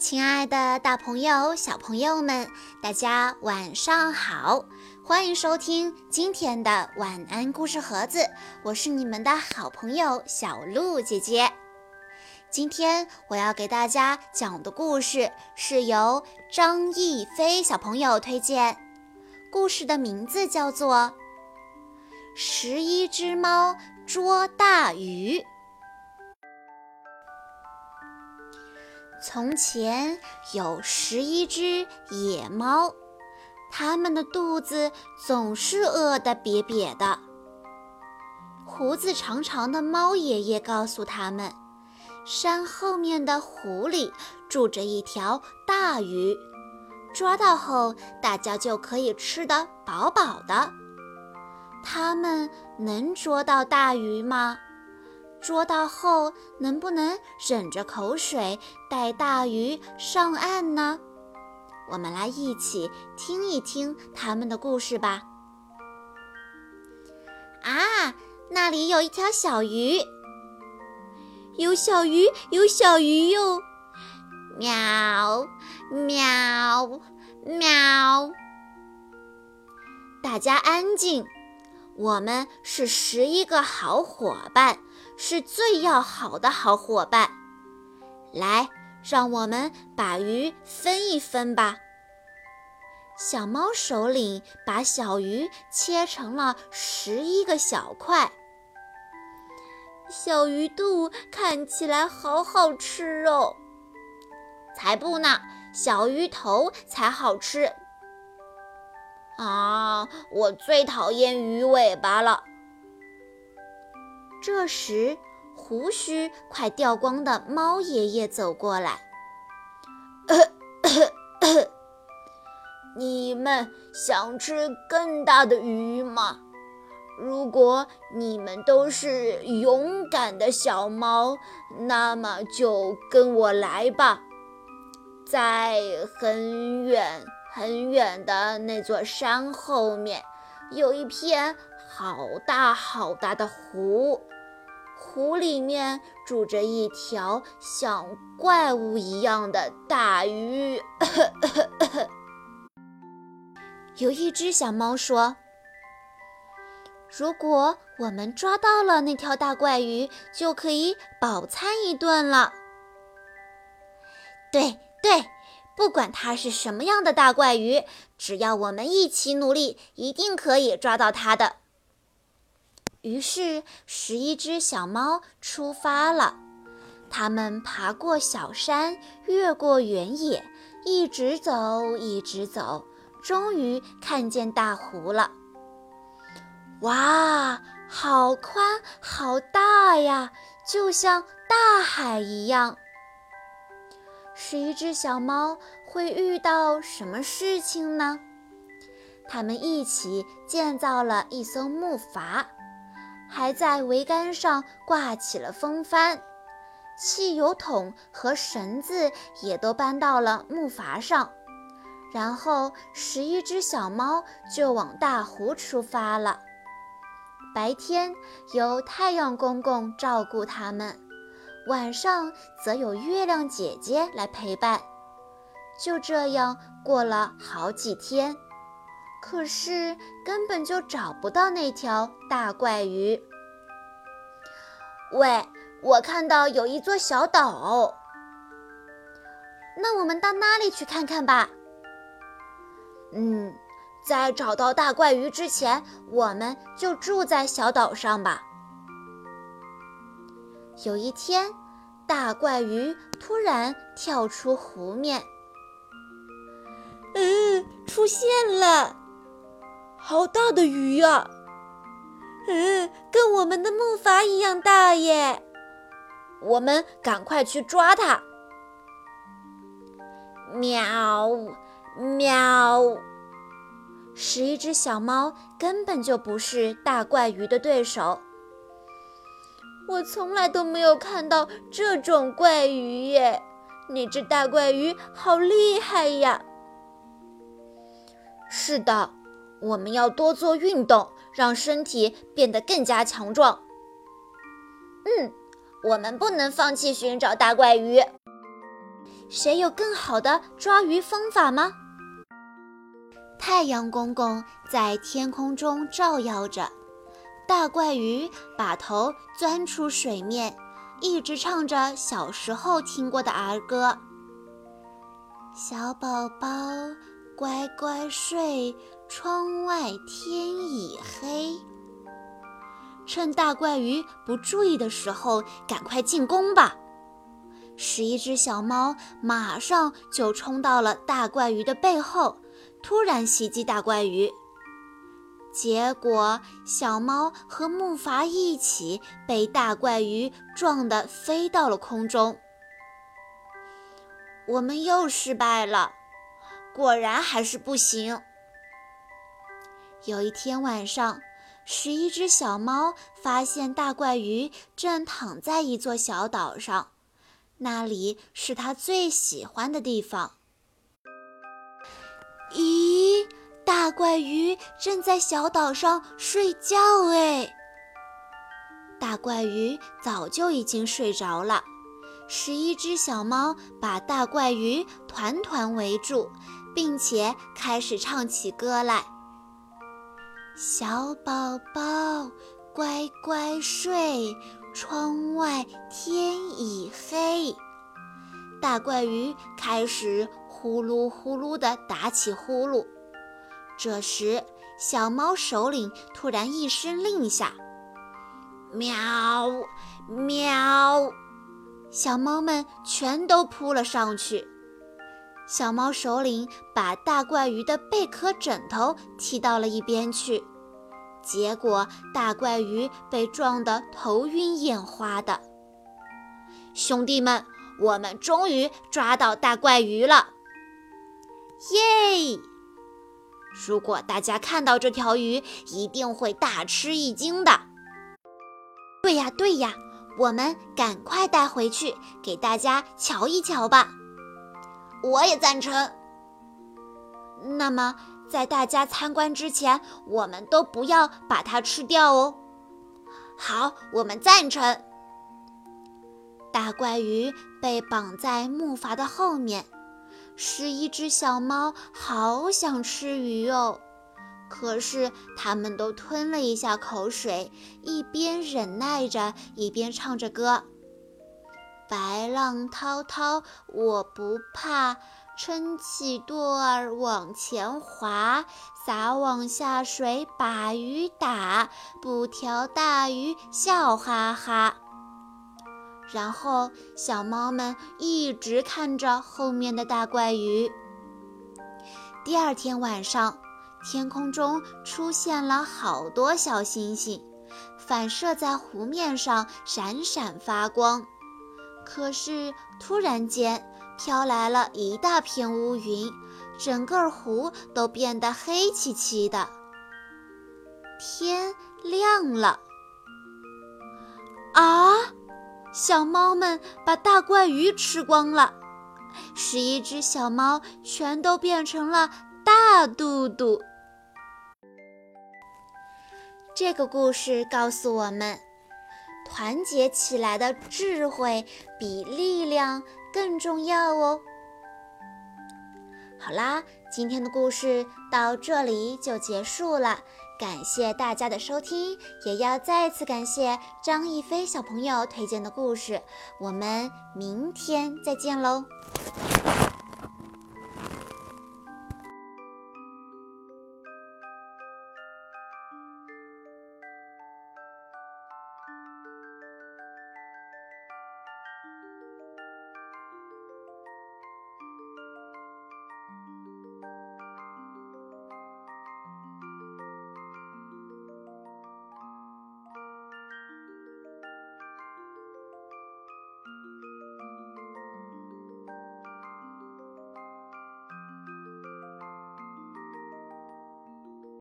亲爱的，大朋友、小朋友们，大家晚上好！欢迎收听今天的晚安故事盒子，我是你们的好朋友小鹿姐姐。今天我要给大家讲的故事是由张艺飞小朋友推荐，故事的名字叫做《十一只猫捉大鱼》。从前有十一只野猫，它们的肚子总是饿得瘪瘪的。胡子长长的猫爷爷告诉他们，山后面的湖里住着一条大鱼，抓到后大家就可以吃得饱饱的。他们能捉到大鱼吗？捉到后，能不能忍着口水带大鱼上岸呢？我们来一起听一听他们的故事吧。啊，那里有一条小鱼，有小鱼，有小鱼哟！喵，喵，喵！大家安静，我们是十一个好伙伴。是最要好的好伙伴，来，让我们把鱼分一分吧。小猫首领把小鱼切成了十一个小块。小鱼肚看起来好好吃哦，才不呢，小鱼头才好吃。啊，我最讨厌鱼尾巴了。这时，胡须快掉光的猫爷爷走过来：“你们想吃更大的鱼吗？如果你们都是勇敢的小猫，那么就跟我来吧。在很远很远的那座山后面，有一片好大好大的湖。”湖里面住着一条像怪物一样的大鱼。有一只小猫说：“如果我们抓到了那条大怪鱼，就可以饱餐一顿了。”对对，不管它是什么样的大怪鱼，只要我们一起努力，一定可以抓到它的。于是，十一只小猫出发了。它们爬过小山，越过原野，一直走，一直走，终于看见大湖了。哇，好宽，好大呀，就像大海一样。十一只小猫会遇到什么事情呢？它们一起建造了一艘木筏。还在桅杆上挂起了风帆，汽油桶和绳子也都搬到了木筏上，然后十一只小猫就往大湖出发了。白天由太阳公公照顾它们，晚上则有月亮姐姐来陪伴。就这样过了好几天。可是根本就找不到那条大怪鱼。喂，我看到有一座小岛，那我们到那里去看看吧。嗯，在找到大怪鱼之前，我们就住在小岛上吧。有一天，大怪鱼突然跳出湖面，嗯，出现了。好大的鱼呀！嗯，跟我们的木筏一样大耶！我们赶快去抓它！喵喵！十一只小猫根本就不是大怪鱼的对手。我从来都没有看到这种怪鱼耶！那只大怪鱼好厉害呀！是的。我们要多做运动，让身体变得更加强壮。嗯，我们不能放弃寻找大怪鱼。谁有更好的抓鱼方法吗？太阳公公在天空中照耀着，大怪鱼把头钻出水面，一直唱着小时候听过的儿歌：“小宝宝乖乖睡，窗外天已黑。”趁大怪鱼不注意的时候，赶快进攻吧！十一只小猫马上就冲到了大怪鱼的背后。突然袭击大怪鱼，结果小猫和木筏一起被大怪鱼撞得飞到了空中。我们又失败了，果然还是不行。有一天晚上，十一只小猫发现大怪鱼正躺在一座小岛上，那里是它最喜欢的地方。咦，大怪鱼正在小岛上睡觉哎！大怪鱼早就已经睡着了。十一只小猫把大怪鱼团团围住，并且开始唱起歌来：“小宝宝，乖乖睡，窗外天已黑。”大怪鱼开始。呼噜呼噜地打起呼噜。这时，小猫首领突然一声令下：“喵，喵！”小猫们全都扑了上去。小猫首领把大怪鱼的贝壳枕头踢到了一边去，结果大怪鱼被撞得头晕眼花的。兄弟们，我们终于抓到大怪鱼了！耶！如果大家看到这条鱼，一定会大吃一惊的。对呀，对呀，我们赶快带回去给大家瞧一瞧吧。我也赞成。那么，在大家参观之前，我们都不要把它吃掉哦。好，我们赞成。大怪鱼被绑在木筏的后面。十一只小猫好想吃鱼哦，可是它们都吞了一下口水，一边忍耐着，一边唱着歌：“白浪滔滔我不怕，撑起舵儿往前划，撒网下水把鱼打，捕条大鱼笑哈哈。”然后，小猫们一直看着后面的大怪鱼。第二天晚上，天空中出现了好多小星星，反射在湖面上，闪闪发光。可是，突然间飘来了一大片乌云，整个湖都变得黑漆漆的。天亮了。啊！小猫们把大怪鱼吃光了，十一只小猫全都变成了大肚肚。这个故事告诉我们，团结起来的智慧比力量更重要哦。好啦，今天的故事到这里就结束了。感谢大家的收听，也要再次感谢张逸飞小朋友推荐的故事。我们明天再见喽！